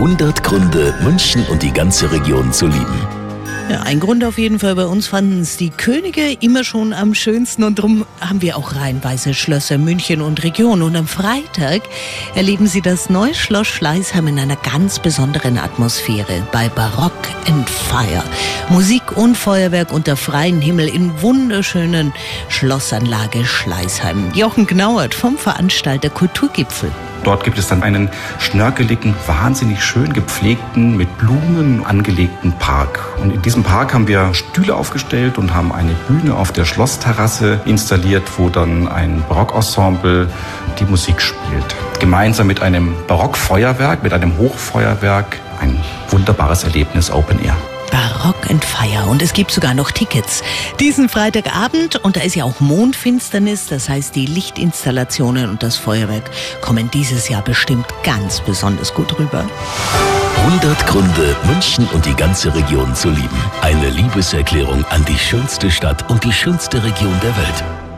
100 Gründe, München und die ganze Region zu lieben. Ja, ein Grund auf jeden Fall. Bei uns fanden es die Könige immer schon am schönsten und darum haben wir auch reihenweise Schlösser München und Region. Und am Freitag erleben Sie das neue Schloss Schleißheim in einer ganz besonderen Atmosphäre bei Barock and Fire. Musik und Feuerwerk unter freiem Himmel in wunderschönen Schlossanlage Schleißheim. Jochen Gnauert vom Veranstalter Kulturgipfel. Dort gibt es dann einen schnörkeligen, wahnsinnig schön gepflegten, mit Blumen angelegten Park. Und in diesem Park haben wir Stühle aufgestellt und haben eine Bühne auf der Schlossterrasse installiert, wo dann ein Barockensemble die Musik spielt. Gemeinsam mit einem Barockfeuerwerk, mit einem Hochfeuerwerk. Ein wunderbares Erlebnis Open Air. Barock and Fire. Und es gibt sogar noch Tickets. Diesen Freitagabend, und da ist ja auch Mondfinsternis, das heißt, die Lichtinstallationen und das Feuerwerk kommen dieses Jahr bestimmt ganz besonders gut rüber. 100 Gründe, München und die ganze Region zu lieben. Eine Liebeserklärung an die schönste Stadt und die schönste Region der Welt.